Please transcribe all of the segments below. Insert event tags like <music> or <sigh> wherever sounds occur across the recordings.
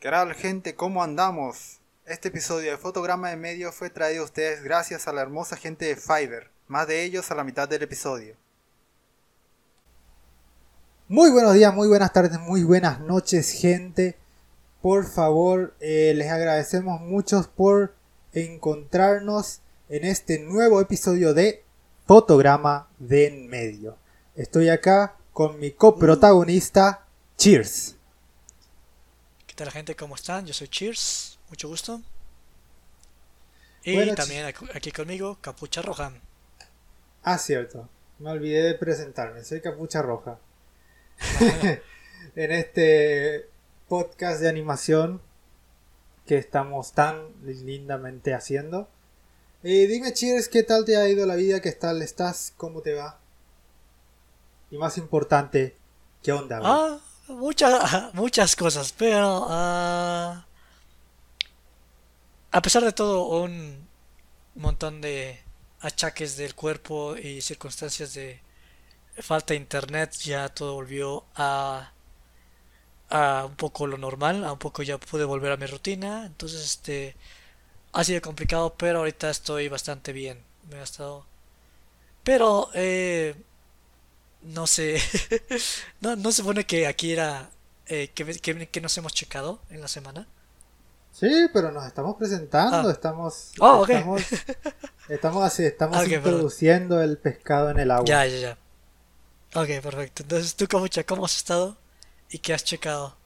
¿Qué tal gente? ¿Cómo andamos? Este episodio de Fotograma de Medio fue traído a ustedes gracias a la hermosa gente de Fiverr, más de ellos a la mitad del episodio. Muy buenos días, muy buenas tardes, muy buenas noches gente. Por favor, eh, les agradecemos mucho por encontrarnos en este nuevo episodio de Fotograma de en Medio. Estoy acá con mi coprotagonista, Cheers. ¿Qué tal gente? ¿Cómo están? Yo soy Cheers, mucho gusto. Y también aquí conmigo, Capucha Roja. Ah, cierto. Me olvidé de presentarme. Soy Capucha Roja. <laughs> <laughs> en este podcast de animación que estamos tan lindamente haciendo. Y dime, Cheers, ¿qué tal te ha ido la vida? ¿Qué tal estás? ¿Cómo te va? Y más importante, ¿qué onda? Ah, muchas, <laughs> muchas cosas, pero ah, a pesar de todo, un montón de achaques del cuerpo y circunstancias de falta de internet, ya todo volvió a, a un poco lo normal, a un poco ya pude volver a mi rutina, entonces este ha sido complicado, pero ahorita estoy bastante bien, me ha estado... Pero, eh, no sé, <laughs> no, no se supone que aquí era eh, que, que, nos hemos checado en la semana. Sí, pero nos estamos presentando, ah. estamos, oh, estamos, <laughs> estamos así, estamos introduciendo el pescado en el agua. Ya, ya, ya. Ok, perfecto. Entonces, ¿tú, cómo, cómo has estado y qué has checado?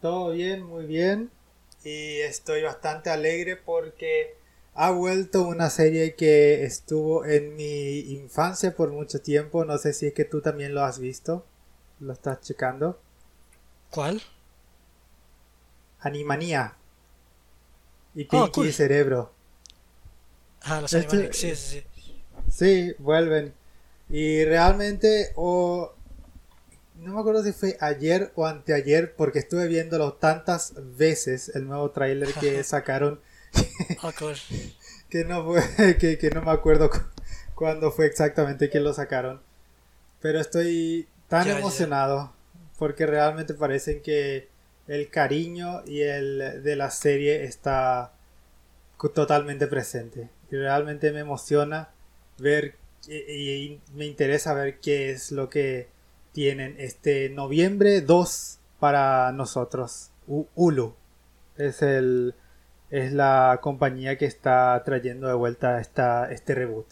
Todo bien, muy bien. Y estoy bastante alegre porque ha vuelto una serie que estuvo en mi infancia por mucho tiempo. No sé si es que tú también lo has visto. ¿Lo estás checando? ¿Cuál? Animanía. Y ah, Pinky Cerebro. Ah, los este... sí, sí, sí. Sí, vuelven. Y realmente, o no me acuerdo si fue ayer o anteayer, porque estuve viéndolo tantas veces, el nuevo tráiler que sacaron. Ah, <laughs> que, no fue, <laughs> que, no me acuerdo cuándo fue exactamente que lo sacaron. Pero estoy tan emocionado, porque realmente parece que el cariño y el de la serie está totalmente presente. Y realmente me emociona ver y, me interesa ver qué es lo que tienen este noviembre 2 para nosotros. Hulu es el es la compañía que está trayendo de vuelta esta, este reboot.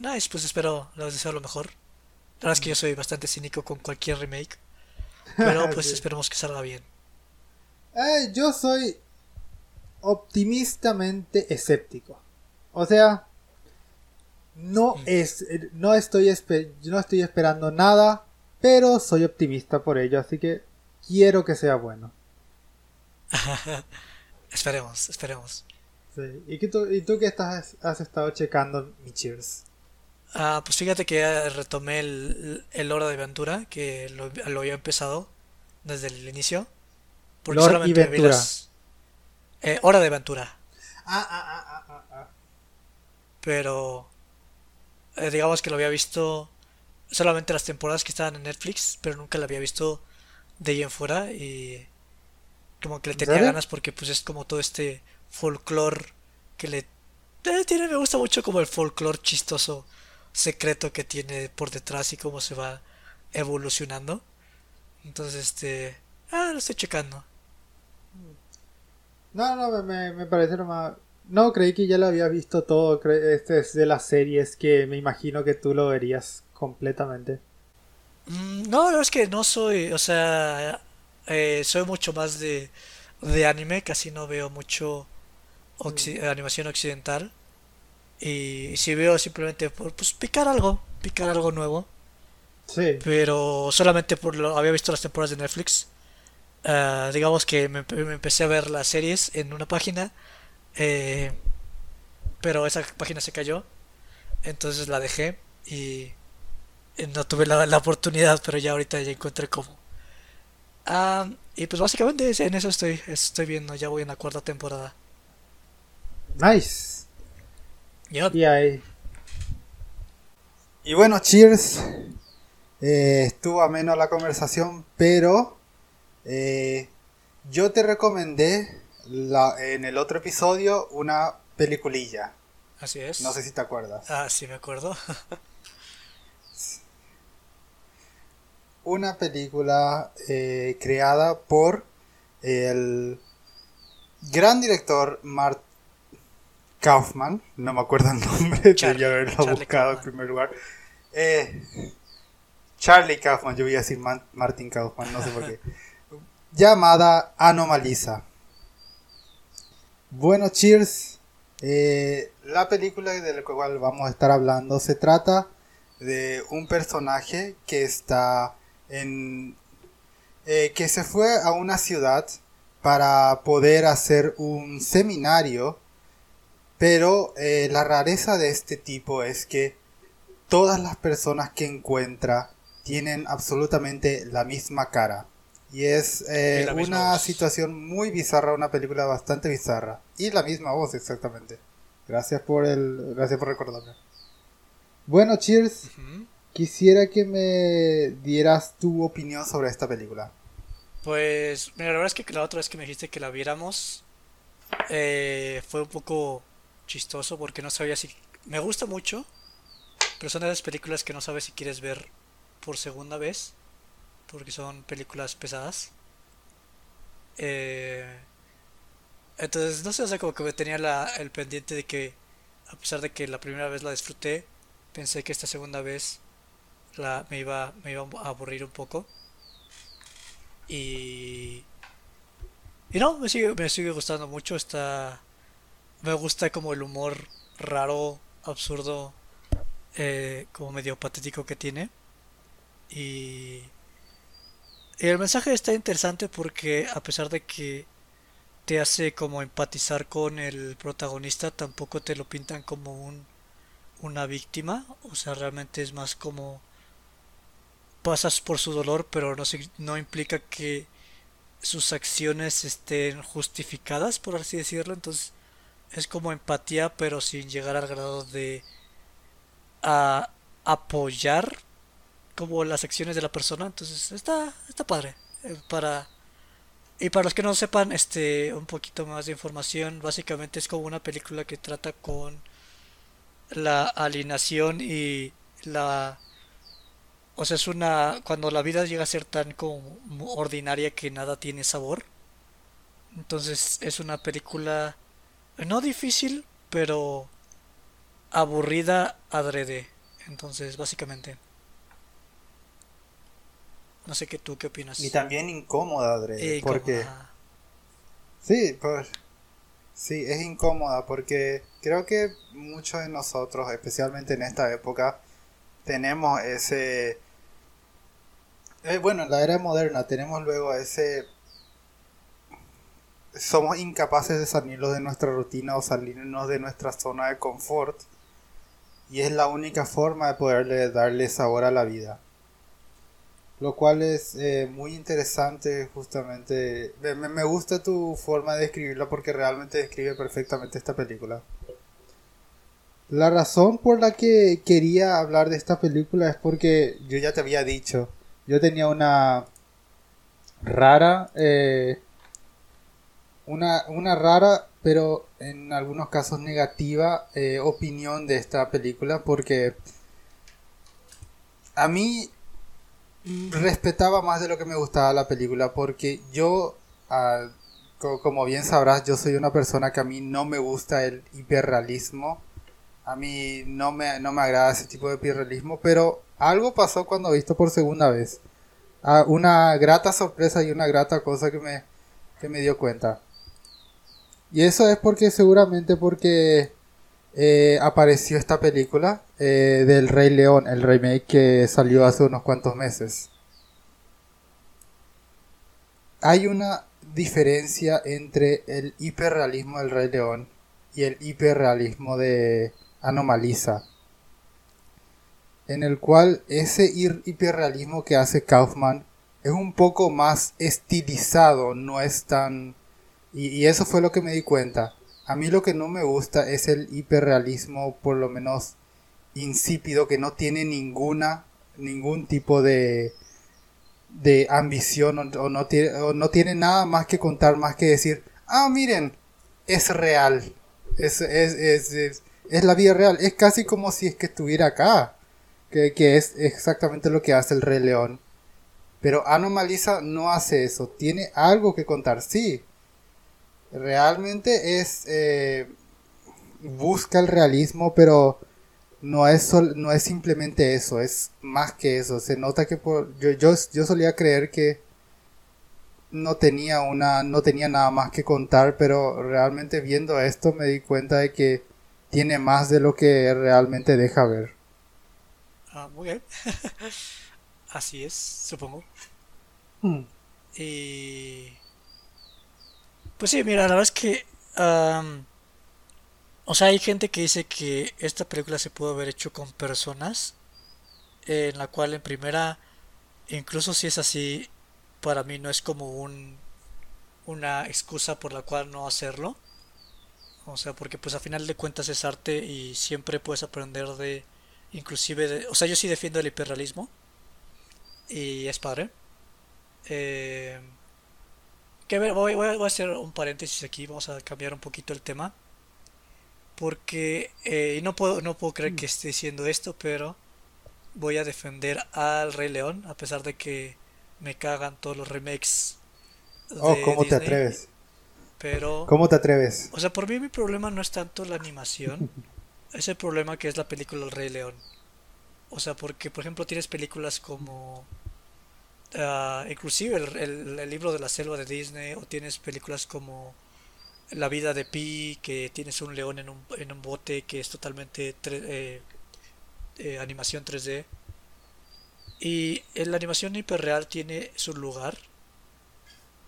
Nice, pues espero, les deseo lo mejor. La verdad es que yo soy bastante cínico con cualquier remake. Pero <laughs> pues esperemos que salga bien. Eh, yo soy optimistamente escéptico. O sea, no mm. es no estoy no estoy esperando nada, pero soy optimista por ello, así que quiero que sea bueno. <laughs> esperemos, esperemos. Sí. ¿Y, tú, ¿Y tú qué estás, has estado checando, mi cheers? Ah, pues fíjate que retomé el, el Hora de Aventura, que lo, había empezado desde el inicio. Porque solamente vi las... Eh, Hora de Aventura. Ah, ah, ah, ah, ah. ah. Pero eh, digamos que lo había visto solamente las temporadas que estaban en Netflix, pero nunca la había visto de ahí en fuera y como que le tenía ganas porque pues es como todo este folclore que le eh, tiene me gusta mucho como el folclore chistoso secreto que tiene por detrás y cómo se va evolucionando. Entonces este ah lo estoy checando. No, no, me, me parece más no, creí que ya lo había visto todo. Este es de las series que me imagino que tú lo verías completamente. Mm, no, es que no soy, o sea, eh, soy mucho más de, de anime, casi no veo mucho mm. animación occidental. Y si veo simplemente por pues, picar algo, picar algo nuevo. Sí. Pero solamente por lo había visto las temporadas de Netflix. Ah, digamos que me, empecé a ver las series en una página eh, pero esa página se cayó. Entonces la dejé y no tuve la, oportunidad, pero ya ahorita ya encontré cómo. Ah, y pues básicamente en eso estoy, estoy viendo, ya voy en la cuarta temporada. Nice. Y ahí. Y bueno, cheers. Eh, estuvo ameno la conversación, pero Eh, yo te recomendé la, en el otro episodio una peliculilla. Así es. No sé si te acuerdas. Ah, sí, me acuerdo. <laughs> una película eh, creada por el gran director Mart Kaufman, no me acuerdo el nombre, <laughs> Charlie, haberlo buscado en primer lugar. Eh, Charlie Kaufman, yo voy a decir Martin Kaufman, no sé por qué. <laughs> llamada Anomaliza. Bueno, cheers. Eh, la película de la cual vamos a estar hablando se trata de un personaje que está en. Eh, que se fue a una ciudad para poder hacer un seminario. Pero eh, la rareza de este tipo es que todas las personas que encuentra tienen absolutamente la misma cara. Y es eh, una situación muy bizarra, una película bastante bizarra. Y la misma voz, exactamente. Gracias por el, gracias por recordarme. Bueno, Cheers. Quisiera que me dieras tu opinión sobre esta película. Pues, mira, la verdad es que la otra vez que me dijiste que la viéramos eh, fue un poco chistoso porque no sabía si... Me gusta mucho, pero son de las películas que no sabes si quieres ver por segunda vez, porque son películas pesadas. Eh, entonces, no sé, o como que me tenía la, el pendiente de que, a pesar de que la primera vez la disfruté, pensé que esta segunda vez la, me, iba, me iba a aburrir un poco. Y... Y no, me sigue, me sigue gustando mucho. Está, me gusta como el humor raro, absurdo, eh, como medio patético que tiene. Y, el mensaje está interesante porque a pesar de que te hace como empatizar con el protagonista, tampoco te lo pintan como un, una víctima. O sea, realmente es más como pasas por su dolor, pero no, no implica que sus acciones estén justificadas, por así decirlo. Entonces es como empatía, pero sin llegar al grado de a apoyar como las acciones de la persona. Entonces está, está padre. Eh, para y para los que no sepan, este, un poquito más de información, básicamente es como una película que trata con la alienación y la o sea, es una cuando la vida llega a ser tan como ordinaria que nada tiene sabor. Entonces, es una película no difícil, pero aburrida adrede. Entonces, básicamente no sé qué tú qué opinas. Y también incómoda, Adre. porque. Sí, pues. Sí, es incómoda porque creo que muchos de nosotros, especialmente en esta época, tenemos ese. Eh, bueno, en la era moderna tenemos luego ese. Somos incapaces de salirnos de nuestra rutina o salirnos de nuestra zona de confort. Y es la única forma de poderle darle sabor a la vida. Lo cual es eh, muy interesante justamente. Me, me, gusta tu forma de describirla porque realmente describe perfectamente esta película. La razón por la que quería hablar de esta película es porque yo ya te había dicho, yo tenía una rara, eh, una, una rara, pero en algunos casos negativa eh, opinión de esta película porque a mí respetaba más de lo que me gustaba la película porque yo, ah, como bien sabrás, yo soy una persona que a mí no me gusta el hiperrealismo. A mí no me, no me agrada ese tipo de hiperrealismo, pero algo pasó cuando visto por segunda vez. Ah, una grata sorpresa y una grata cosa que me, que me dio cuenta. Y eso es porque seguramente porque eh, apareció esta película eh, del Rey León, el remake que salió hace unos cuantos meses. Hay una diferencia entre el hiperrealismo del Rey León y el hiperrealismo de Anomaliza, en el cual ese hiperrealismo que hace Kaufman es un poco más estilizado, no es tan... y eso fue lo que me di cuenta. A mí lo que no me gusta es el hiperrealismo, por lo menos insípido, que no tiene ninguna, ningún tipo de, de ambición o, no tiene, o no tiene nada más que contar más que decir, ah, miren, es real, es, es, es, es, la vida real, es casi como si es que estuviera acá, que, es exactamente lo que hace el Rey León. Pero Anomalisa no hace eso, tiene algo que contar, sí. Realmente es... Eh, busca el realismo, pero no es, no es simplemente eso, es más que eso. Se nota que por, yo, yo, yo solía creer que no tenía una, no tenía nada más que contar, pero realmente viendo esto me di cuenta de que tiene más de lo que realmente deja ver. Ah, muy bien. <laughs> Así es, supongo. Hmm. Y... Pues sí, mira, la verdad es que... O sea, hay gente que dice que esta película se pudo haber hecho con personas, en la cual en primera, incluso si es así, para mí no es como un una excusa por la cual no hacerlo. O sea, porque pues a final de cuentas es arte y siempre puedes aprender de, inclusive de, o sea, yo sí defiendo el hiperrealismo y es padre. Eh, que ver, voy, voy a hacer un paréntesis aquí, vamos a cambiar un poquito el tema porque eh, no puedo no puedo creer que esté diciendo esto pero voy a defender al Rey León a pesar de que me cagan todos los remakes oh cómo te atreves pero cómo te atreves o sea por mí mi problema no es tanto la animación <laughs> es el problema que es la película El Rey León o sea porque por ejemplo tienes películas como uh, inclusive el, el libro de la selva de Disney o tienes películas como la vida de Pi, que tienes un león en un, en un bote que es totalmente eh, eh, animación 3D. Y la animación hiperreal tiene su lugar.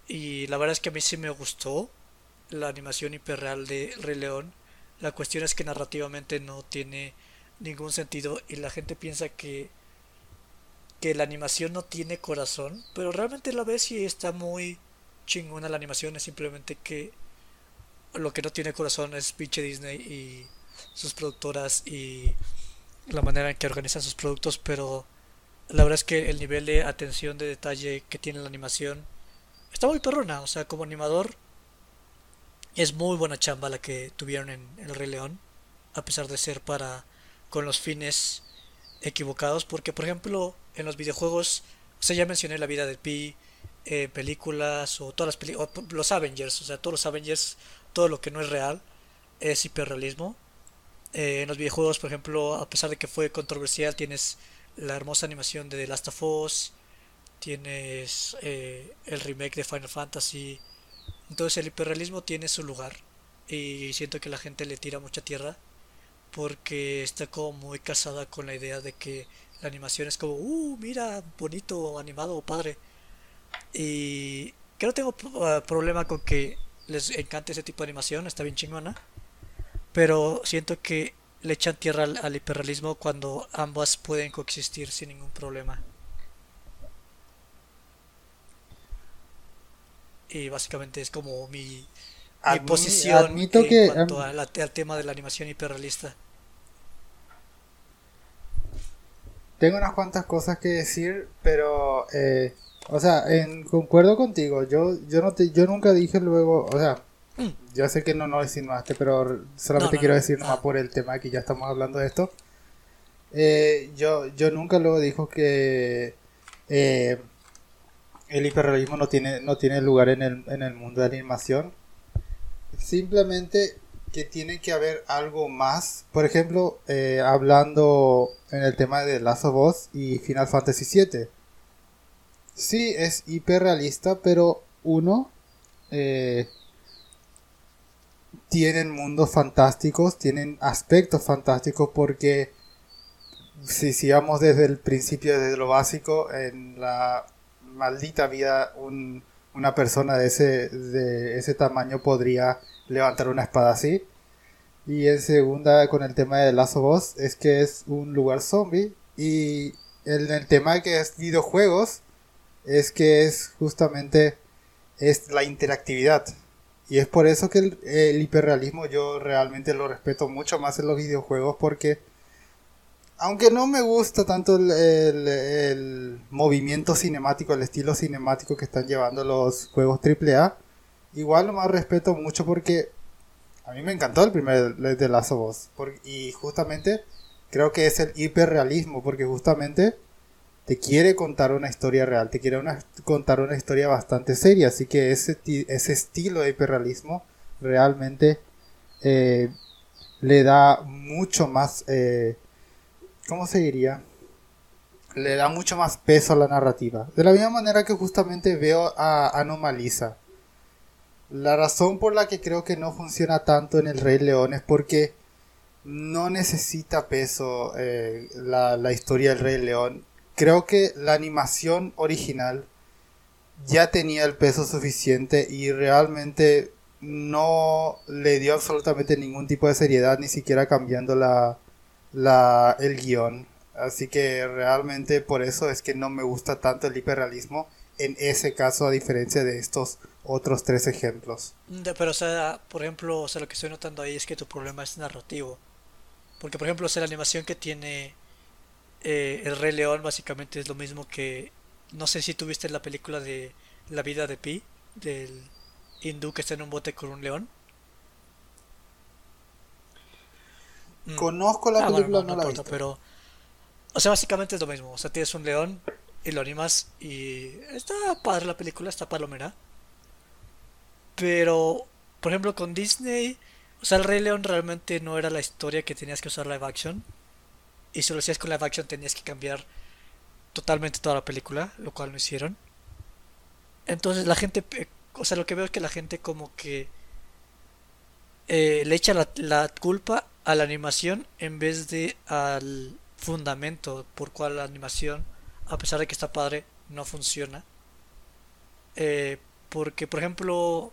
Y la verdad es que a mí sí me gustó la animación hiperreal de Rey León. La cuestión es que narrativamente no tiene ningún sentido y la gente piensa que que la animación no tiene corazón, pero realmente la ves y está muy chingona la animación, es simplemente que lo que no tiene corazón es pinche Disney y sus productoras y la manera en que organizan sus productos, pero la verdad es que el nivel de atención de detalle que tiene la animación está muy perrona, o sea, como animador es muy buena chamba la que tuvieron en El Rey León, a pesar de ser para con los fines equivocados, porque por ejemplo en los videojuegos, o sea, ya mencioné la vida de Pi, eh, películas o todas las películas, los Avengers, o sea, todos los Avengers todo lo que no es real es hiperrealismo. Eh, en los videojuegos, por ejemplo, a pesar de que fue controversial, tienes la hermosa animación de The Last of Us, tienes eh, el remake de Final Fantasy. Entonces el hiperrealismo tiene su lugar y siento que la gente le tira mucha tierra porque está como muy casada con la idea de que la animación es como, uh, mira, bonito, animado, padre. Y que no tengo uh, problema con que les encanta ese tipo de animación, está bien chingona. Pero siento que le echan tierra al, hiperrealismo cuando ambas pueden coexistir sin ningún problema. Y básicamente es como mi, mi posición en cuanto al tema de la animación hiperrealista. Tengo unas cuantas cosas que decir, pero eh, o sea, en, concuerdo contigo. Yo, yo no te, yo nunca dije luego, o sea, mm. yo sé que no no insinuaste, pero solamente quiero decir nomás por el tema que ya estamos hablando de esto. Eh, yo, yo nunca luego dijo que eh, el hiperrealismo no tiene, no tiene lugar en el, en el mundo de la animación. Simplemente que tiene que haber algo más. Por ejemplo, eh, hablando en el tema de Last of y Final Fantasy VII Sí, es hiperrealista, pero uno eh, tienen mundos fantásticos, tienen aspectos fantásticos porque si sigamos desde el principio, desde lo básico, en la maldita vida una persona de ese, de ese tamaño podría levantar una espada así. Y en segunda, con el tema de Lazo Boss, es que es un lugar zombie. Y en el tema que es videojuegos, es que es justamente es la interactividad. Y es por eso que el, hiperrealismo yo realmente lo respeto mucho más en los videojuegos porque aunque no me gusta tanto el, movimiento cinemático, el estilo cinemático que están llevando los juegos AAA, igual lo más respeto mucho porque a mí me encantó el primer de Last of y justamente creo que es el hiperrealismo, porque justamente te quiere contar una historia real, te quiere contar una historia bastante seria. Así que ese, ese estilo de hiperrealismo realmente eh, le da mucho más... Eh, ¿Cómo se diría? Le da mucho más peso a la narrativa. De la misma manera que justamente veo a Anomalisa. La razón por la que creo que no funciona tanto en el Rey León es porque no necesita peso eh, la, la, historia del Rey León. Creo que la animación original ya tenía el peso suficiente y realmente no le dio absolutamente ningún tipo de seriedad, ni siquiera cambiando la, la, el guion. Así que realmente por eso es que no me gusta tanto el hiperrealismo en ese caso a diferencia de estos otros tres ejemplos. Pero o sea, por ejemplo, o sea, lo que estoy notando ahí es que tu problema es narrativo. Porque por ejemplo, o la animación que tiene eh, el Rey León básicamente es lo mismo que no sé si tuviste la película de La vida de Pi del hindú que está en un bote con un león. Mm. Conozco la ah, película, no, la pero o sea, básicamente es lo mismo. O sea, tienes un león y lo animas y está padre la película, está palomera. Pero, por ejemplo, con Disney, o sea, el Rey León realmente no era la historia que tenías que usar live action. Y si lo hacías con live action tenías que cambiar totalmente toda la película, lo cual no hicieron. Entonces la gente o sea, lo que veo es que la gente como que eh, le echa la, culpa a la animación en vez de al fundamento por cual la animación, a pesar de que está padre, no funciona. Eh, porque, por ejemplo,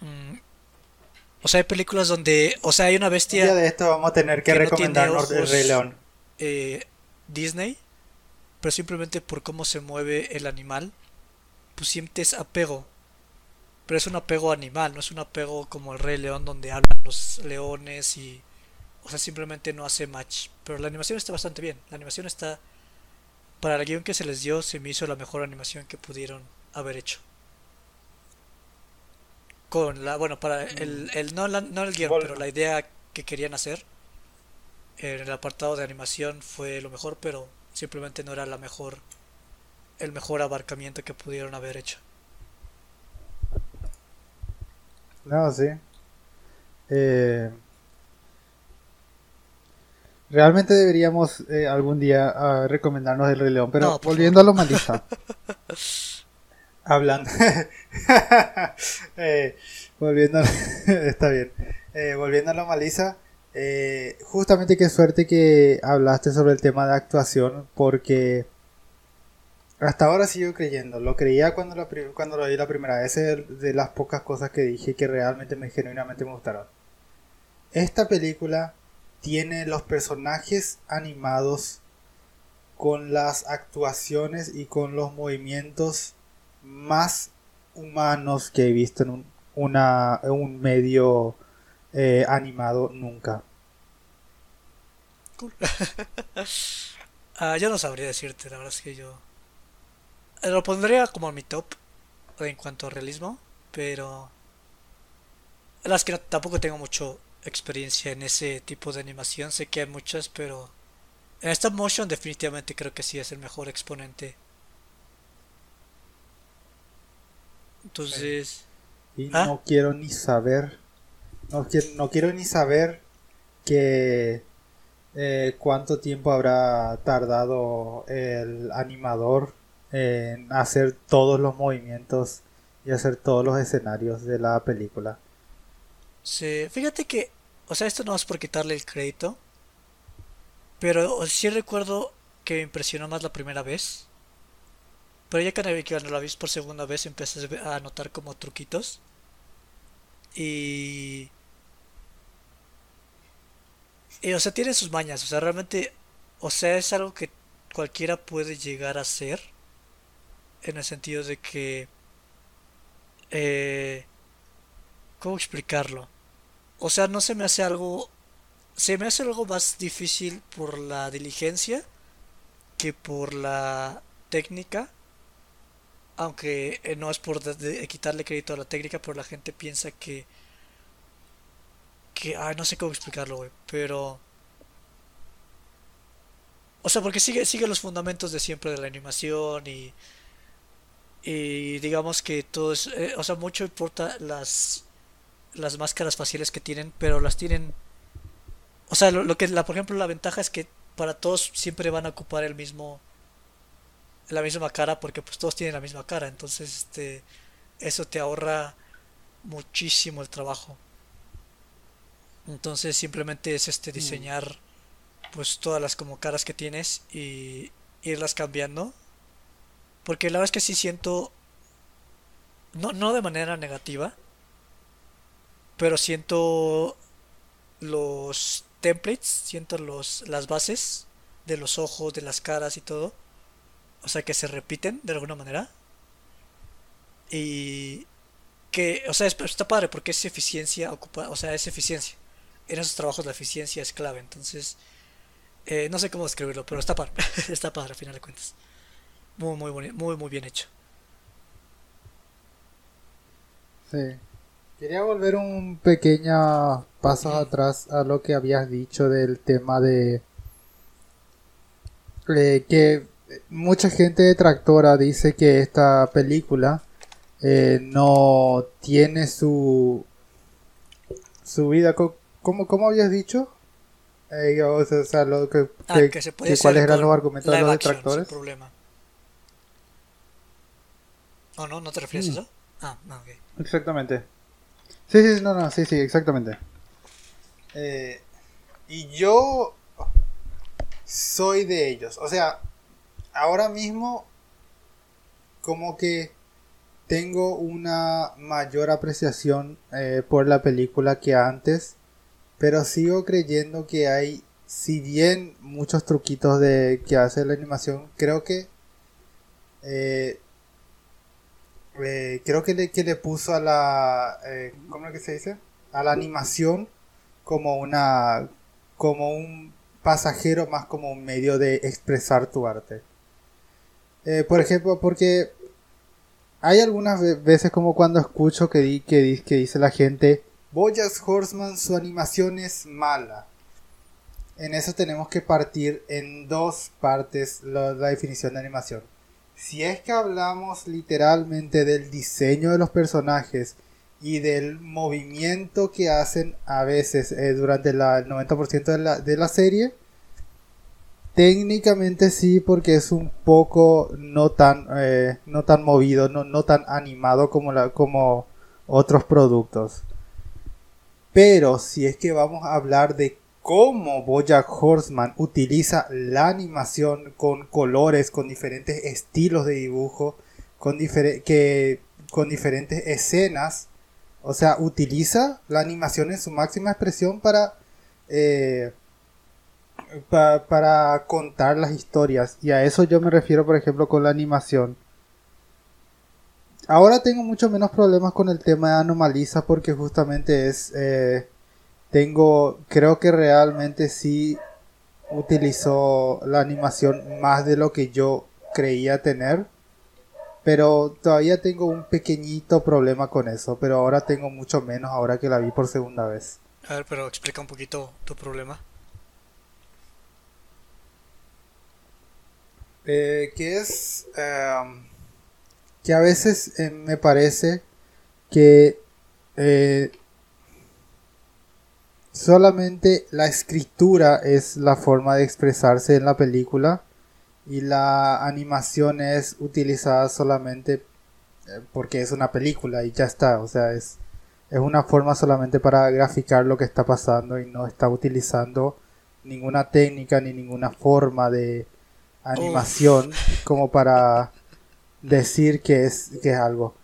mm, o sea, hay películas donde, o sea, hay una bestia. de esto vamos a tener que, recomendarnos el Rey León. Eh, Disney, pero simplemente por cómo se mueve el animal pues sientes apego. Pero es un apego animal, no es un apego como el Rey León donde hablan los leones y... O sea, simplemente no hace match. Pero la animación está bastante bien. La animación está... Para el guion que se les dio, se me hizo la mejor animación que pudieron haber hecho. Con la... Bueno, para el... el no, no el guion, pero la idea que querían hacer. En el apartado de animación fue lo mejor, pero simplemente no era la mejor el mejor abarcamiento que pudieron haber hecho. No, sí. Eh, realmente deberíamos eh, algún día uh, recomendarnos el Rey León, pero volviendo a lo malisa. <laughs> Hablando. <laughs> eh, volviendo. <laughs> está bien. Eh, volviendo a lo malisa. justamente qué suerte que hablaste sobre el tema de actuación, porque hasta ahora sigo creyendo. Lo creía cuando, la, cuando lo vi la primera vez. Es de las pocas cosas que dije que realmente me genuinamente me gustaron. Esta película tiene los personajes animados con las actuaciones y con los movimientos más humanos que he visto en un, una, un medio eh, animado nunca. <laughs> Ah, yo no sabría decirte, la verdad es que yo lo pondría como mi top en cuanto a realismo, pero las que tampoco tengo mucho experiencia en ese tipo de animación, sé que hay muchas, pero en esta motion definitivamente creo que sí es el mejor exponente. Entonces... Y ¿Ah? no quiero ni saber, no quiero, no quiero ni saber que eh, cuánto tiempo habrá tardado el animador en hacer todos los movimientos y hacer todos los escenarios de la película. Sí, fíjate que, o sea, esto no es por quitarle el crédito, pero sí recuerdo que me impresionó más la primera vez. Pero ya que cuando la vi por segunda vez empecé a notar como truquitos. Y... Y, o sea, tiene sus mañas. O sea, realmente... O sea, es algo que cualquiera puede llegar a hacer en el sentido de que... Eh, ¿Cómo explicarlo? O sea, no se me hace algo se me hace algo más difícil por la diligencia que por la técnica. Aunque eh, no es por quitarle crédito a la técnica, pero la gente piensa que... Que... Ay, no sé cómo explicarlo, güey. Pero... O sea, porque sigue, sigue los fundamentos de siempre de la animación y... Y digamos que todo es... Eh, o sea, mucho importa las... Las máscaras faciales que tienen, pero las tienen o sea, lo, que, la, por ejemplo, la ventaja es que para todos siempre van a ocupar el mismo, la misma cara porque pues todos tienen la misma cara. Entonces, este, eso te ahorra muchísimo el trabajo. Entonces simplemente es este mm. diseñar pues todas las como caras que tienes y irlas cambiando. Porque la verdad es que sí siento no, no de manera negativa, pero siento los templates, siento los, las bases de los ojos, de las caras y todo. O sea, que se repiten de alguna manera. Y que, o sea, está padre porque es eficiencia, ocupa, o sea, es eficiencia. En esos trabajos la eficiencia es clave. Entonces, eh, no sé cómo describirlo, pero está padre. <laughs> está padre, al final de cuentas. Muy, muy, muy, muy bien hecho. Sí. Quería volver un pequeño paso atrás a lo que habías dicho del tema de eh, que mucha gente detractora dice que esta película eh, no tiene su su vida ¿cómo, cómo habías dicho? Eh, o sea, lo que, ah, cuáles eran los argumentos de los detractores problema. ¿O no? ¿No te refieres a eso? Ah, ok. Exactamente. Sí, sí, no, no, sí, sí, exactamente. Eh, y yo soy de ellos. O sea, ahora mismo como que tengo una mayor apreciación eh, por la película que antes. Pero sigo creyendo que hay, si bien muchos truquitos de que hace la animación, creo que eh, eh, creo que le, que le puso a la, eh, ¿cómo es que se dice? A la animación como una, como un pasajero más como un medio de expresar tu arte. Eh, por ejemplo, porque hay algunas veces como cuando escucho que, que, que dice la gente, Bojack Horseman su animación es mala. En eso tenemos que partir en dos partes la definición de animación si es que hablamos literalmente del diseño de los personajes y del movimiento que hacen a veces eh, durante el 90% de la, de la serie, técnicamente sí porque es un poco no tan, eh, no tan movido, no, no tan animado como, la, como otros productos. Pero si es que vamos a hablar de cómo Bojack Horseman utiliza la animación con colores, con diferentes estilos de dibujo, con, que, con diferentes escenas. O sea, utiliza la animación en su máxima expresión para, eh, para contar las historias. Y a eso yo me refiero, por ejemplo, con la animación. Ahora tengo mucho menos problemas con el tema de Anomaliza porque justamente es... Eh, tengo, creo que realmente sí utilizó la animación más de lo que yo creía tener. Pero todavía tengo un pequeñito problema con eso. Pero ahora tengo mucho menos ahora que la vi por segunda vez. A ver, pero explica un poquito tu problema. Eh, que es em, que a veces eh, me parece que eh, Solamente la escritura es la forma de expresarse en la película y la animación es utilizada solamente eh, porque es una película y ya está, o sea, es, es una forma solamente para graficar lo que está pasando y no está utilizando ninguna técnica ni ninguna forma de animación como para decir que es, que es algo.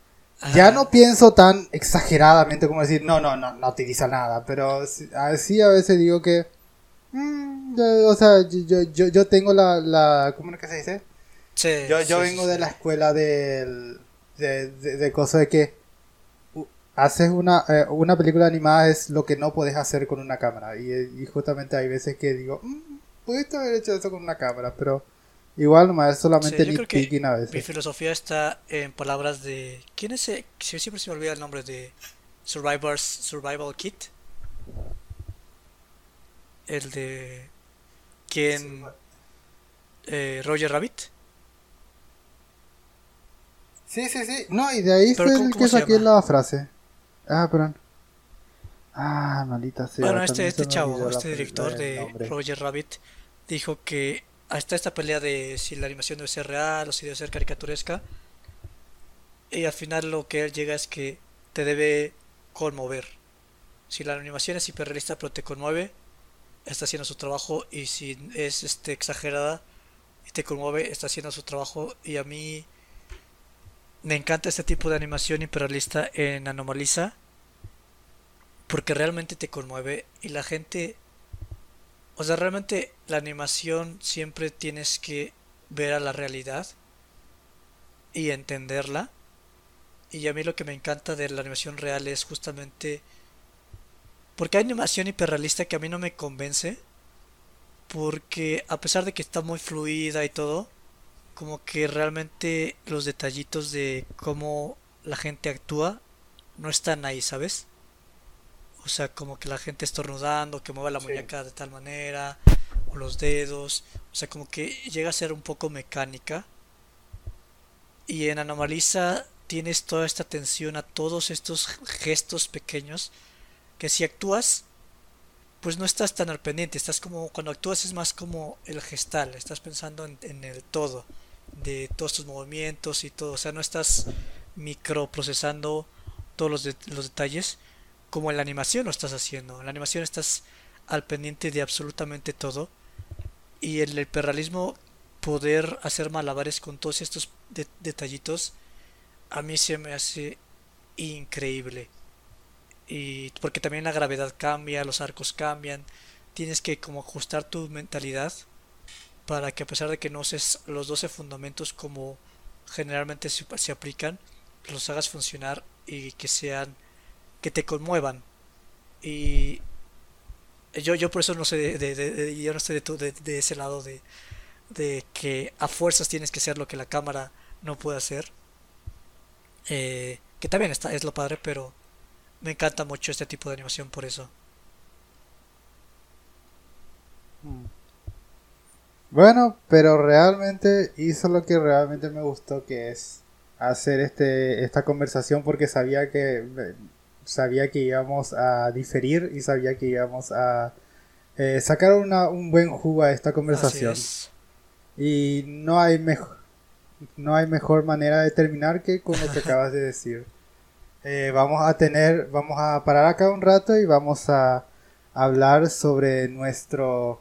Ya no pienso tan exageradamente como decir, no, no, no, no utiliza nada, pero así a veces digo que, mm, o sea, yo, yo, yo tengo la, la, ¿cómo es que se dice? Sí, yo, yo vengo de la escuela del, de, de, cosas de que haces una, eh, una película animada es lo que no puedes hacer con una cámara. Y, justamente hay veces que digo, mm, pudiste haber hecho eso con una cámara, pero igual nomás es solamente nitpicking a veces. Mi filosofía está en palabras de. ¿Quién es? Ese? Siempre se me olvida el nombre de Survivors, Survival Kit. El de. ¿Quién? Eh, Roger Rabbit. Sí, sí, sí. No, y de ahí fue el que saqué la frase. Ah, perdón. Ah, maldita sea. Bueno, este, este chavo, este director de Roger Rabbit, dijo que hasta esta pelea de si la animación debe ser real o si debe ser caricaturesca. Y al final lo que él llega es que te debe conmover. Si la animación es hiperrealista pero te conmueve, está haciendo su trabajo. Y si es este exagerada y te conmueve, está haciendo su trabajo. Y a mí me encanta este tipo de animación hiperrealista en Anomaliza porque realmente te conmueve y la gente o sea realmente la animación siempre tienes que ver a la realidad y entenderla y a mí lo que me encanta de la animación real es justamente porque hay animación hiperrealista que a mí no me convence porque a pesar de que está muy fluida y todo como que realmente los detallitos de cómo la gente actúa no están ahí, ¿sabes? O sea, como que la gente estornudando, que mueva la muñeca de tal manera, o los dedos, o sea, como que llega a ser un poco mecánica. Y en Anomaliza tienes toda esta atención a todos estos gestos pequeños que si actúas pues no estás tan al pendiente, estás como, cuando actúas es más como el gestal, estás pensando en, el todo, de todos tus movimientos y todo, o sea, no estás microprocesando todos los, los detalles como en la animación lo estás haciendo, en la animación estás al pendiente de absolutamente todo. Y en el hiperrealismo poder hacer malabares con todos estos detallitos a mí se me hace increíble. Y porque también la gravedad cambia, los arcos cambian, tienes que como ajustar tu mentalidad para que a pesar de que no uses los 12 fundamentos como generalmente se aplican, los hagas funcionar y que sean que te conmuevan y yo yo por eso no sé de, yo no estoy de, de, ese lado de, de que a fuerzas tienes que ser lo que la cámara no puede hacer eh, que también está es lo padre pero me encanta mucho este tipo de animación por eso. Hmm. Bueno, pero realmente hizo lo que realmente me gustó, que es hacer este esta conversación porque sabía que sabía que íbamos a diferir y sabía que íbamos a eh, sacar una, un buen jugo a esta conversación. Y no hay mejor no hay mejor manera de terminar que con lo que <laughs> acabas de decir. Eh, vamos a tener, vamos a parar acá un rato y vamos a hablar sobre nuestro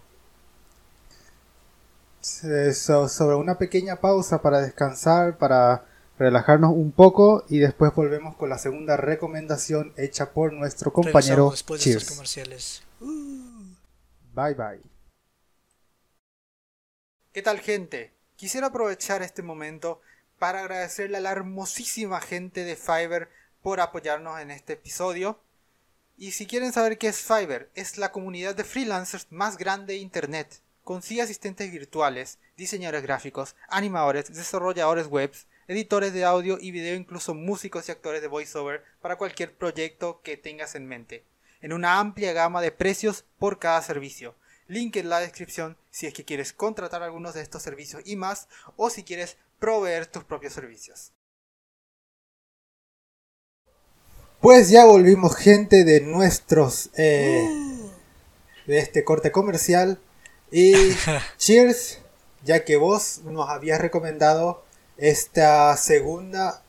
eh, sobre una pequeña pausa para descansar, para relajarnos un poco y después volvemos con la segunda recomendación hecha por nuestro compañero Cheers. comerciales. Bye bye. ¿Qué tal gente? Quisiera aprovechar este momento para agradecerle a la hermosísima gente de Fiverr por apoyarnos en este episodio. Y si quieren saber qué es Fiverr, es la comunidad de freelancers más grande de Internet. Consigue asistentes virtuales, diseñadores gráficos, animadores, desarrolladores webs, editores de audio y video, incluso músicos y actores de voiceover para cualquier proyecto que tengas en mente, en una amplia gama de precios por cada servicio. Link en la descripción si es que quieres contratar algunos de estos servicios y más, o si quieres proveer tus propios servicios. Pues ya volvimos gente de nuestros... Eh, <gasps> de este corte comercial. Y <laughs> cheers, ya que vos nos habías recomendado esta segunda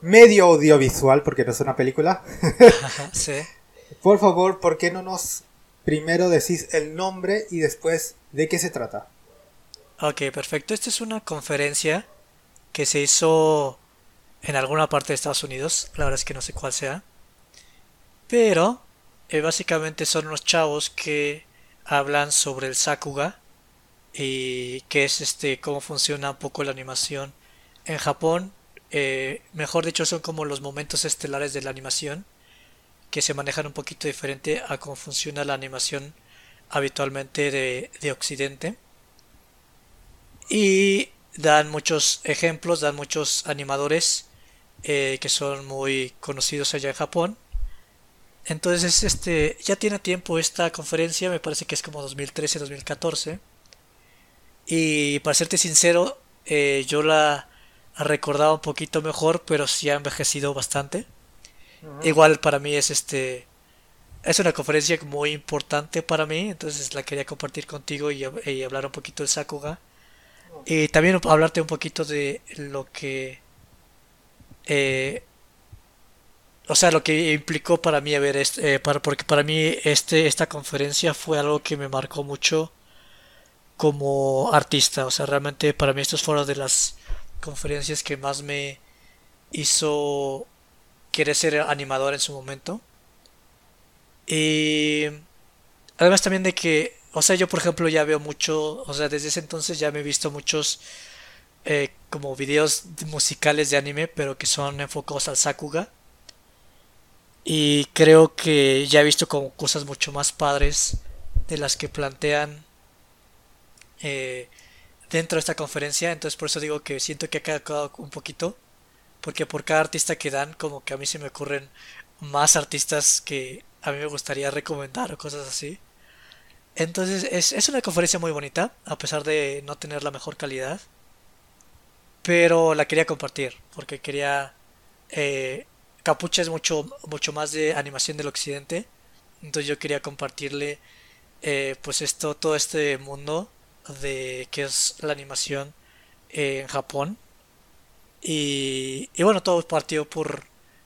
medio audiovisual, porque no es una película. <laughs> sí. Por favor, ¿por qué no nos primero decís el nombre y después de qué se trata? Ok, perfecto. Esta es una conferencia que se hizo en alguna parte de Estados Unidos, la verdad es que no sé cuál sea, pero eh, básicamente son unos chavos que hablan sobre el Sakuga y que es este cómo funciona un poco la animación en Japón eh, mejor dicho, son como los momentos estelares de la animación, que se manejan un poquito diferente a cómo funciona la animación habitualmente de, de Occidente. Y dan muchos ejemplos, dan muchos animadores eh, que son muy conocidos allá en Japón. Entonces, este, ya tiene tiempo esta conferencia, me parece que es como 2013-2014. Y para serte sincero, eh, yo la recordaba un poquito mejor, pero sí ha envejecido bastante. Igual para mí es este es una conferencia muy importante para mí, entonces la quería compartir contigo y, y hablar un poquito del Sakuga. Y también hablarte un poquito de lo que eh, o sea, lo que implicó para mí, a ver, este, para, porque para mí este, esta conferencia fue algo que me marcó mucho como artista. O sea, realmente para mí estos fueron de las conferencias que más me hizo querer ser animador en su momento. Y además también de que, o sea, yo por ejemplo ya veo mucho, o sea, desde ese entonces ya me he visto muchos eh, como videos musicales de anime, pero que son enfocados al Sakuga. Y creo que ya he visto como cosas mucho más padres de las que plantean eh, dentro de esta conferencia. Entonces por eso digo que siento que ha quedado un poquito. Porque por cada artista que dan, como que a mí se me ocurren más artistas que a mí me gustaría recomendar o cosas así. Entonces es, es una conferencia muy bonita, a pesar de no tener la mejor calidad pero la quería compartir porque quería eh, Capucha es mucho mucho más de animación del occidente entonces yo quería compartirle eh, pues esto todo este mundo de que es la animación en Japón. Y, bueno todo partió por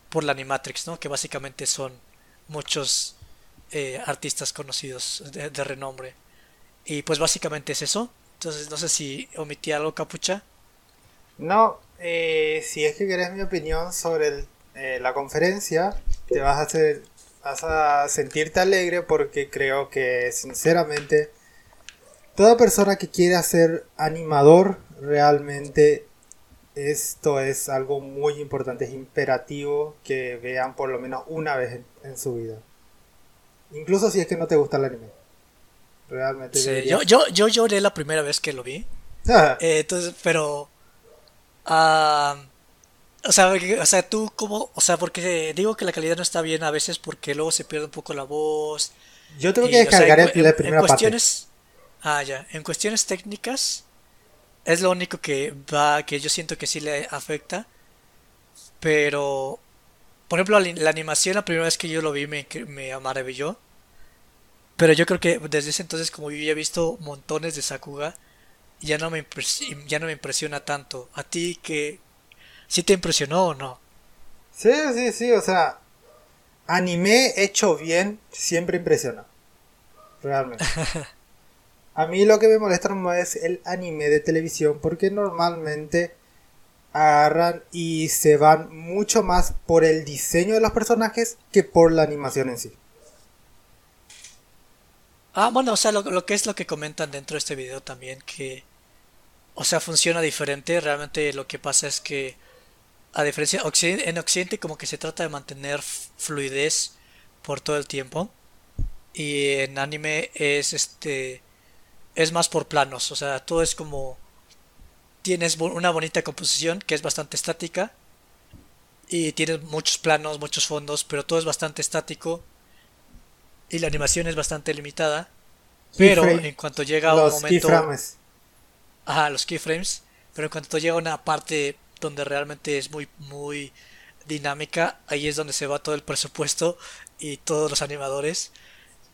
por la Animatrix no que básicamente son muchos eh, artistas conocidos de, renombre. Y pues básicamente es eso. Entonces no sé si omití algo capucha. No, eh, si es que querés mi opinión sobre eh, la conferencia, te vas a, hacer, vas a sentirte alegre porque creo que sinceramente toda persona que quiere ser animador realmente esto es algo muy importante, es imperativo que vean por lo menos una vez en, su vida. Incluso si es que no te gusta el anime. Realmente. Sí, yo, yo, yo lloré la primera vez que lo vi. Eh, entonces, pero Ah, o sea, o sea, tú como, o sea, porque digo que la calidad no está bien a veces porque luego se pierde un poco la voz. Yo tengo que descargar en, la primera en cuestiones, Ah, ya, en cuestiones técnicas es lo único que va, que yo siento que sí le afecta. Pero, por ejemplo, la, animación la primera vez que yo lo vi me, me maravilló. Pero yo creo que desde ese entonces, como yo ya he visto montones de Sakuga, ya no me, ya no me impresiona tanto. ¿A ti que sí te impresionó o no? Sí, sí, sí, o sea, anime hecho bien siempre impresiona. Realmente. <laughs> A mí lo que me molesta más es el anime de televisión porque normalmente agarran y se van mucho más por el diseño de los personajes que por la animación en sí. Ah, bueno, o sea, lo, que es lo que comentan dentro de este video también, que, o sea, funciona diferente. Realmente lo que pasa es que, a diferencia, en Occidente como que se trata de mantener fluidez por todo el tiempo. Y en anime es este, es más por planos, o sea, todo es como, tienes una bonita composición que es bastante estática. Y tienes muchos planos, muchos fondos, pero todo es bastante estático y la animación es bastante limitada. Pero en cuanto llega a un momento. Keyframes. Ajá, los keyframes. Pero en cuanto llega a una parte donde realmente es muy, muy dinámica, ahí es donde se va todo el presupuesto y todos los animadores.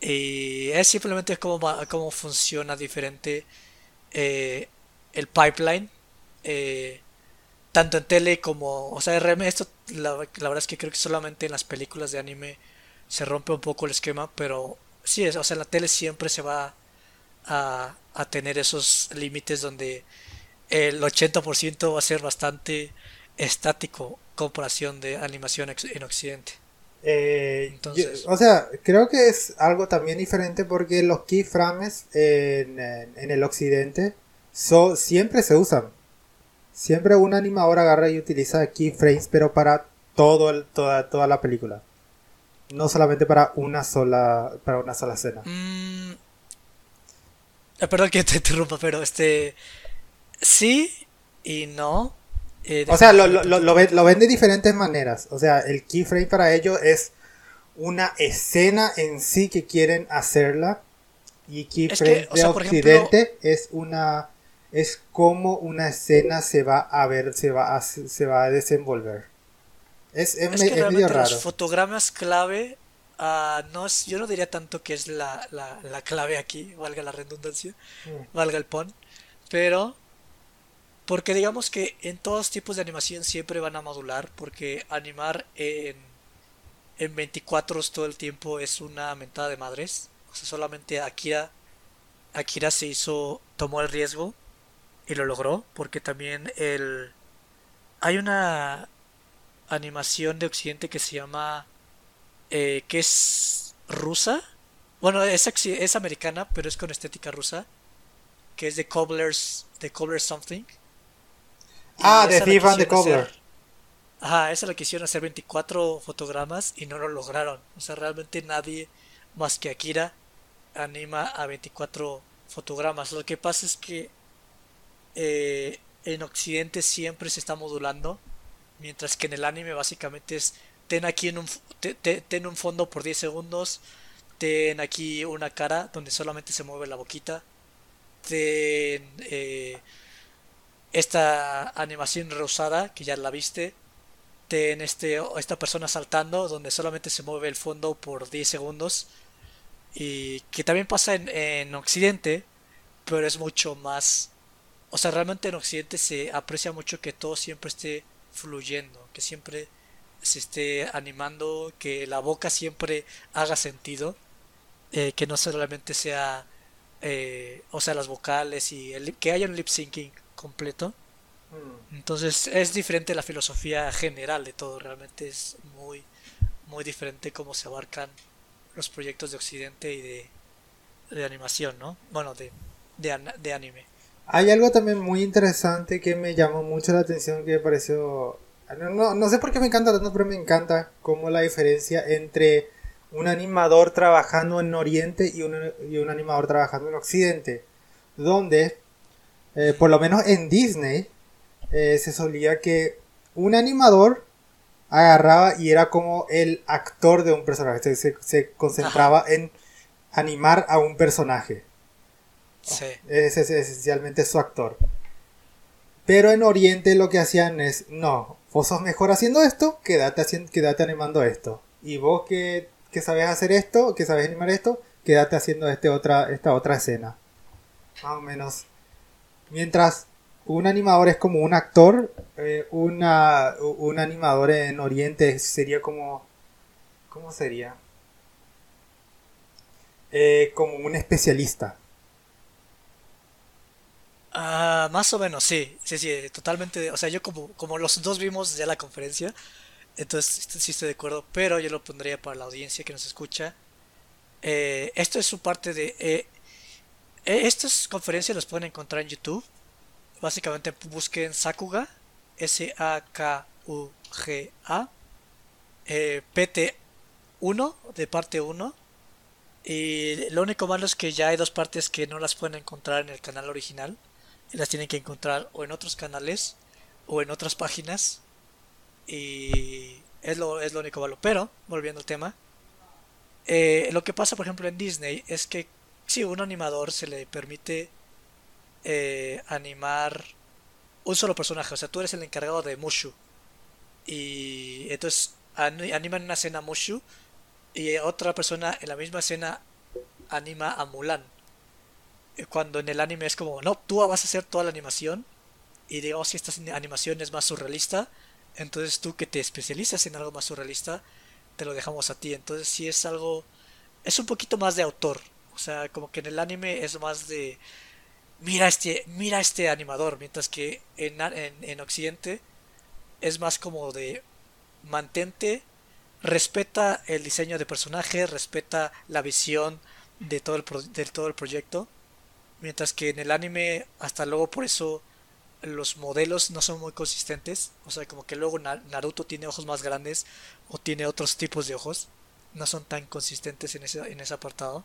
Y es simplemente cómo, cómo funciona diferente eh, el pipeline. Eh, tanto en tele como. O sea, esto la, la verdad es que creo que solamente en las películas de anime se rompe un poco el esquema, pero sí, es, o sea, la tele siempre se va a, a tener esos límites donde el 80% va a ser bastante estático comparación de animación en Occidente. Eh, Entonces, o sea, creo que es algo también diferente porque los keyframes en, en, el occidente so, siempre se usan. siempre un animador agarra y utiliza keyframes, pero para todo el, toda, toda la película. No solamente para una sola, para una sola escena. Mm, eh, perdón que te interrumpa, pero este... Sí y no. Eh, o sea, lo, lo, lo, ven, lo, ven, de diferentes maneras. O sea, el keyframe para ellos es una escena en sí que quieren hacerla. Y keyframe de Occidente es una es como una escena se va a ver, se va a, se va a desenvolver. Es, es, medio raro. Los fotogramas clave, uh, no es, yo no diría tanto que es la, la, la clave aquí, valga la redundancia, mm. valga el pon, pero porque digamos que en todos tipos de animación siempre van a modular, porque animar en, en 24 todo el tiempo es una mentada de madres. O sea, solamente Akira, Akira se hizo, tomó el riesgo y lo logró porque también el hay una animación de Occidente que se llama eh, que es rusa bueno es, es americana pero es con estética rusa que es de Cobbler's de Cobbler's Something ah de Thief and the Cobbler ajá esa la quisieron hacer 24 fotogramas y no lo lograron. O sea realmente nadie más que Akira anima a 24 fotogramas. Lo que pasa es que eh, en Occidente siempre se está modulando, mientras que en el anime básicamente es ten aquí en un, ten un fondo por 10 segundos, ten aquí una cara donde solamente se mueve la boquita, ten eh, esta animación rosada que ya la viste, ten este, esta persona saltando donde solamente se mueve el fondo por 10 segundos y que también pasa en, en Occidente, pero es mucho más o sea, realmente en Occidente se aprecia mucho que todo siempre esté fluyendo, que siempre se esté animando, que la boca siempre haga sentido, eh, que no solamente sea, eh, o sea, las vocales y el, que haya un lip syncing completo. Mm. Entonces es diferente la filosofía general de todo, realmente es muy, muy diferente cómo se abarcan los proyectos de Occidente y de, de animación, ¿no? Bueno, de, de, de anime. Hay algo también muy interesante que me llamó mucho la atención que me pareció... No, no sé por qué me encanta tanto, pero me encanta como la diferencia entre un animador trabajando en Oriente y un, y un animador trabajando en Occidente. Donde, eh, por lo menos en Disney, eh, se solía que un animador agarraba y era como el actor de un personaje. Se, se, concentraba en animar a un personaje. Es, esencialmente su actor. Pero en Oriente lo que hacían es, no, vos sos mejor haciendo esto, quédate, haciendo, quédate animando esto. Y vos que, que sabes hacer esto, que sabes animar esto, quédate haciendo este otra, esta otra escena. Más o menos. Mientras un animador es como un actor, eh, una, un animador en Oriente sería como... ¿Cómo sería? Eh, como un especialista. Ah, más o menos, sí, sí, sí, totalmente. O sea, yo como, como los dos vimos ya la conferencia, entonces sí estoy de acuerdo, pero yo lo pondría para la audiencia que nos escucha. Eh, esto es su parte de... estas conferencias las pueden encontrar en YouTube. Básicamente busquen Sakuga, S-A-K-U-G-A, PT1 de parte 1. Y lo único malo es que ya hay dos partes que no las pueden encontrar en el canal original las tienen que encontrar o en otros canales o en otras páginas. Y es lo, es lo único malo. Pero, volviendo al tema, eh, lo que pasa, por ejemplo, en Disney es que si un animador se le permite eh, animar un solo personaje, o sea, tú eres el encargado de Mushu. Y entonces animan una escena Mushu y otra persona en la misma escena anima a Mulan cuando en el anime es como, no, tú vas a hacer toda la animación y digamos si esta animación es más surrealista, entonces tú que te especializas en algo más surrealista, te lo dejamos a ti. Entonces si es algo, es un poquito más de autor, o sea, como que en el anime es más de, mira este, mira este animador, mientras que en, en, en Occidente es más como de, mantente, respeta el diseño de personaje, respeta la visión de todo el, de todo el proyecto Mientras que en el anime, hasta luego por eso los modelos no son muy consistentes. O sea, como que luego Naruto tiene ojos más grandes o tiene otros tipos de ojos. No son tan consistentes en ese, en ese apartado.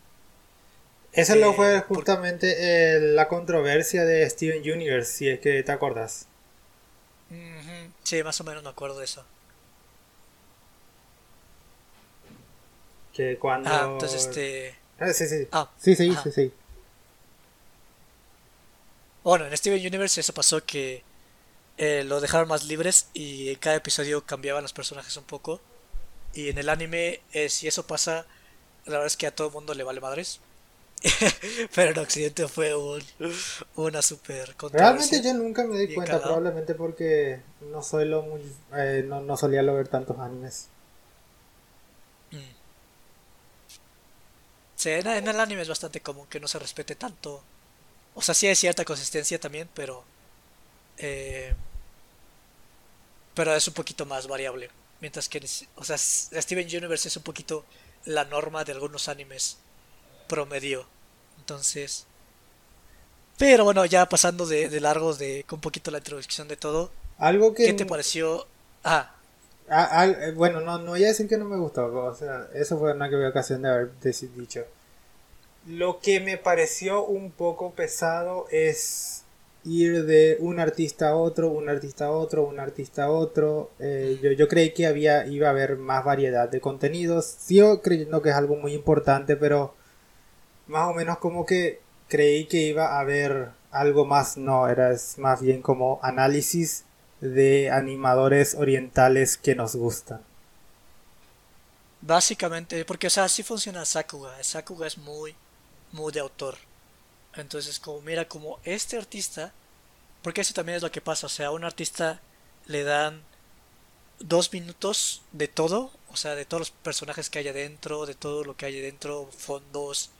Esa lo fue eh, justamente la controversia de Steven Universe, si es que te acuerdas. Sí, más o menos me acuerdo de eso. Que cuando... Ah, entonces este... Ah, sí, sí. Ah, sí, sí, sí, sí. Bueno, en Steven Universe eso pasó que eh, lo dejaron más libres y en cada episodio cambiaban los personajes un poco. Y en el anime, eh, si eso pasa, la verdad es que a todo el mundo le vale madres. <laughs> Pero en Occidente fue un, una super Realmente yo nunca me di cuenta, probablemente porque no soy lo muy, eh, no, no, solía ver tantos animes. Mm. Sí, en, el anime es bastante común que no se respete tanto. O sea, sí hay cierta consistencia también, pero... Eh, pero es un poquito más variable. Mientras que, o sea, Steven Universe es un poquito la norma de algunos animes promedio. Entonces. Pero bueno, ya pasando de, de largo de con un poquito la introducción de todo. Algo que. ¿Qué te pareció? Ah. ah eh, bueno, no, no voy a decir que no me gustó. O sea, eso fue una que ocasión de haber dicho. Lo que me pareció un poco pesado es ir de un artista a otro, un artista a otro, un artista a otro. Eh, yo, yo creí que había, iba a haber más variedad de contenidos. Sigo creyendo que es algo muy importante, pero más o menos como que creí que iba a haber algo más, no, era más bien como análisis de animadores orientales que nos gustan. Básicamente, porque o sea, así funciona Sakuga. Sakuga es muy, muy de autor. Entonces, como mira, como este artista, porque eso también es lo que pasa, o sea, a un artista le dan dos minutos de todo, o sea, de todos los personajes que hay adentro, de todo lo que hay adentro, fondos,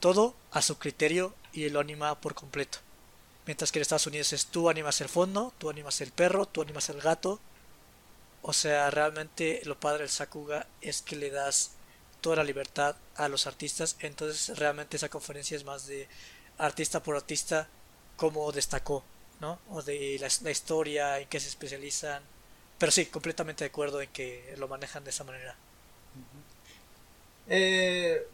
todo a su criterio y lo anima por completo. Mientras que en Estados Unidos es tú animas el fondo, tú animas el perro, tú animas el gato. O sea, realmente lo padre del Sakuga es que le das toda la libertad a los artistas. Entonces realmente esa conferencia es más de artista por artista, como destacó, ¿no? O de la, historia, en qué se especializan. Pero sí, completamente de acuerdo en que lo manejan de esa manera. Eh,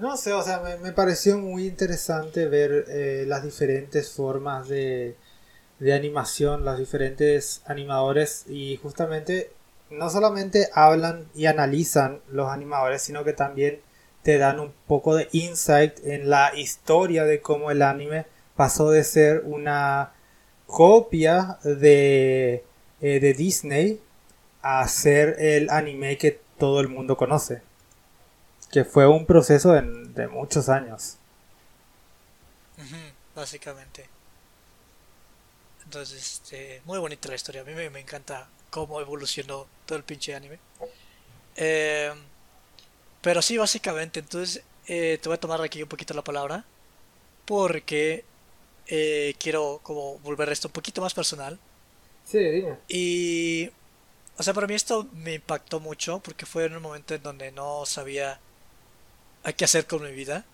no sé, o sea, me, pareció muy interesante ver eh, las diferentes formas de, de animación, los diferentes animadores y justamente no solamente hablan y analizan los animadores, sino que también te dan un poco de insight en la historia de cómo el anime pasó de ser una copia de, eh, de Disney a ser el anime que todo el mundo conoce que fue un proceso de, muchos años. básicamente. Entonces, este, muy bonita la historia. A mí me, encanta cómo evolucionó todo el pinche anime. Eh, pero sí, básicamente, entonces eh, te voy a tomar aquí un poquito la palabra. Porque eh, quiero como volver esto un poquito más personal. Sí, dime. Y... O sea, para mí esto me impactó mucho porque fue en un momento en donde no sabía a qué hacer con mi vida.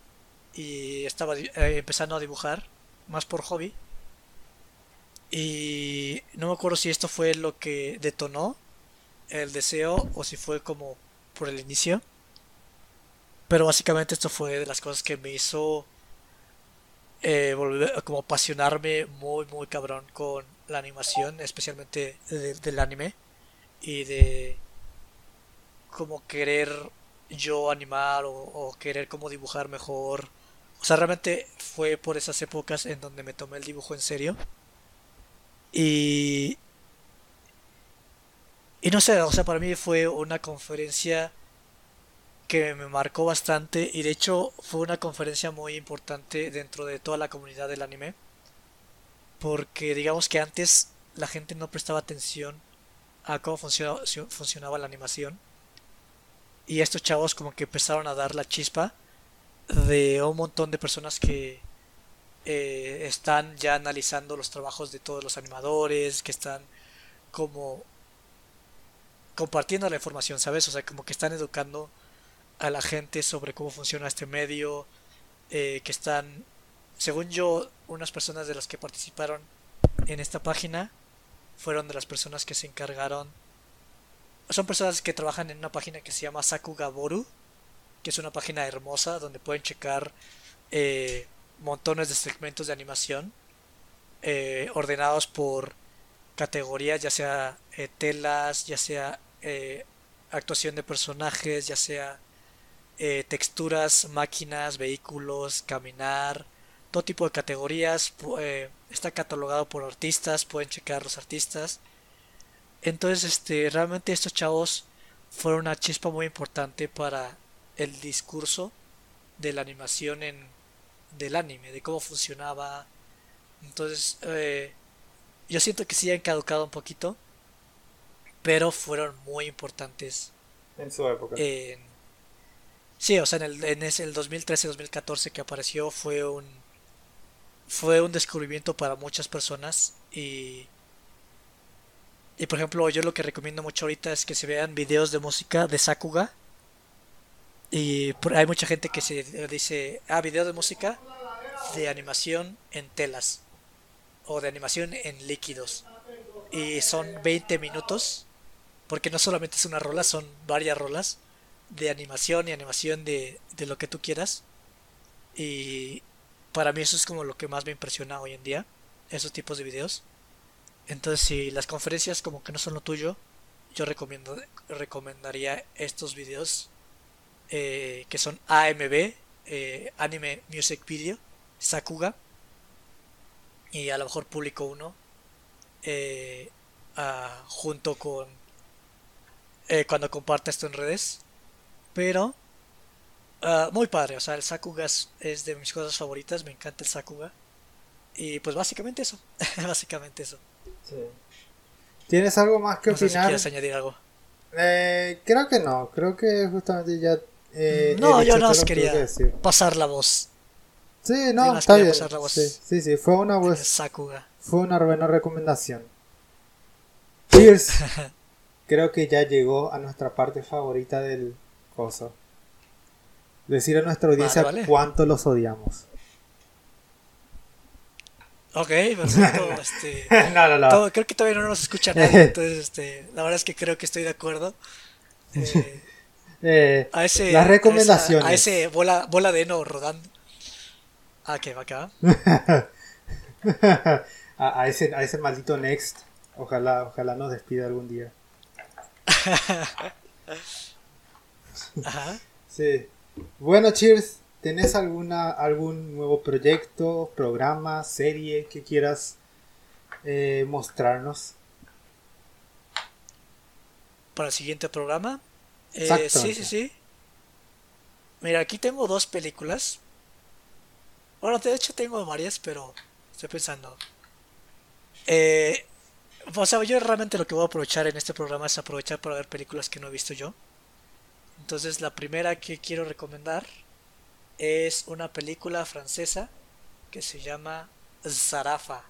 Y estaba eh, empezando a dibujar más por hobby. Y no me acuerdo si esto fue lo que detonó el deseo o si fue como por el inicio. Pero básicamente esto fue de las cosas que me hizo eh, volver como apasionarme muy muy cabrón con la animación especialmente del anime y de como querer yo animar o, querer como dibujar mejor. O sea, realmente fue por esas épocas en donde me tomé el dibujo en serio. Y... Y no sé, o sea, para mí fue una conferencia que me marcó bastante y de hecho fue una conferencia muy importante dentro de toda la comunidad del anime. Porque digamos que antes la gente no prestaba atención a cómo funcionaba, funcionaba la animación y estos chavos como que empezaron a dar la chispa de un montón de personas que eh, están ya analizando los trabajos de todos los animadores, que están como compartiendo la información, ¿sabes? O sea, como que están educando a la gente sobre cómo funciona este medio, eh, que están, según yo, unas personas de las que participaron en esta página fueron de las personas que se encargaron. Son personas que trabajan en una página que se llama Sakugaboru, que es una página hermosa donde pueden checar eh, montones de segmentos de animación eh, ordenados por categorías, ya sea eh, telas, ya sea actuación de personajes, ya sea texturas, máquinas, vehículos, caminar, todo tipo de categorías. está catalogado por artistas, pueden checar los artistas. Entonces, este, realmente estos chavos fueron una chispa muy importante para el discurso de la animación en del anime, de cómo funcionaba. Entonces, eh, yo siento que sí han caducado un poquito, pero fueron muy importantes. En su época. sí, o sea, en el, en ese, el 2013-2014 que apareció fue un fue un descubrimiento para muchas personas y y por ejemplo yo lo que recomiendo mucho ahorita es que se vean videos de música de Sakuga y hay mucha gente que se dice, ah, video de música de animación en telas o de animación en líquidos. Y son 20 minutos, porque no solamente es una rola, son varias rolas de animación y animación de, de lo que tú quieras. Y para mí eso es como lo que más me impresiona hoy en día, esos tipos de videos. Entonces si las conferencias como que no son lo tuyo, yo recomiendo, recomendaría estos videos eh, que son AMV, eh, Anime Music Video, Sakuga, y a lo mejor publico uno eh, junto con cuando comparta esto en redes, pero ah, muy padre, o sea, el Sakuga es, de mis cosas favoritas, me encanta el Sakuga, y pues básicamente eso, <laughs> básicamente eso. ¿Tienes algo más que opinar? quieres añadir algo. creo que no, creo que justamente ya eh, no, yo no quería pasar la voz. Sí, no, está bien. Sí, sí, fue una voz. Sakuga. Fue una buena recomendación. Pierce, <laughs> creo que ya llegó a nuestra parte favorita del coso. Decir a nuestra audiencia cuánto los odiamos. Ok, perfecto. <laughs> Este, no, no, no. creo que todavía no nos escucha nadie, <laughs> entonces este, la verdad es que creo que estoy de acuerdo. Eh, eh, a ese, las recomendaciones. A, ese bola, bola de heno rodando. Ah, que va acá. <laughs> a, ese, a ese maldito Next. Ojalá, ojalá nos despida algún día. Ajá. Sí. Bueno, Cheers. ¿Tenés alguna, algún nuevo proyecto, programa, serie que quieras eh, mostrarnos? Para el siguiente programa. Eh, sí, sí, sí. Mira, aquí tengo dos películas. Bueno, de hecho tengo varias, pero estoy pensando. Eh, o sea, yo realmente lo que voy a aprovechar en este programa es aprovechar para ver películas que no he visto yo. Entonces, la primera que quiero recomendar es una película francesa que se llama Zarafa.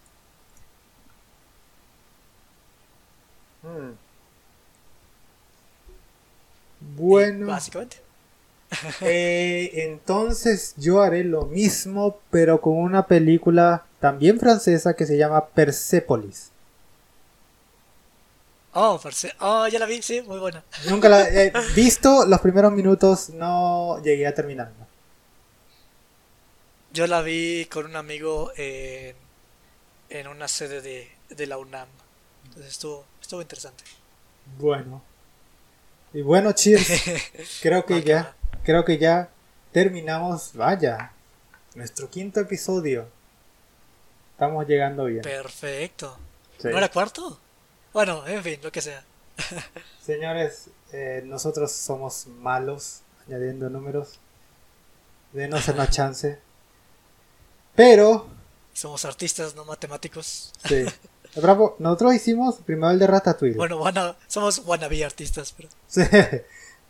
Hmm. Bueno. Básicamente. <laughs> Eh, entonces yo haré lo mismo, pero con una película también francesa que se llama Persepolis. Oh, oh, ya la vi, sí, muy buena. Nunca la <laughs> he visto, los primeros minutos no llegué a terminarla. Yo la vi con un amigo en, en una sede de, de la UNAM. Entonces estuvo, estuvo interesante. Bueno, y bueno, cheers. <laughs> creo que ya, creo que ya terminamos, vaya, nuestro quinto episodio. Estamos llegando bien. Perfecto. ¿No era cuarto? Bueno, en fin, lo que sea. <laughs> Señores, eh, nosotros somos malos añadiendo números. Denos una <laughs> chance. Pero. Somos artistas, no matemáticos. Sí. <laughs> Bravo, nosotros hicimos primero el de Ratatouille. Bueno, somos wannabe artistas, pero... Sí.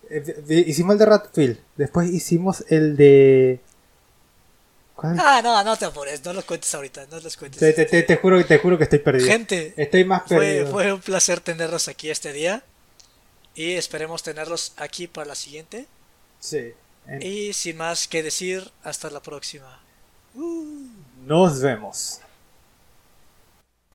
Eh, hicimos el de Ratatouille. Después hicimos el de... ¿Cuál? Ah, no, no te apures, no los cuentes ahorita, no los cuentes. Te, te, te, juro, te juro que estoy perdido. Gente, estoy más perdido. Fue, fue un placer tenerlos aquí este día. Y esperemos tenerlos aquí para la siguiente. Sí. Y sin más que decir, hasta la próxima. Nos vemos.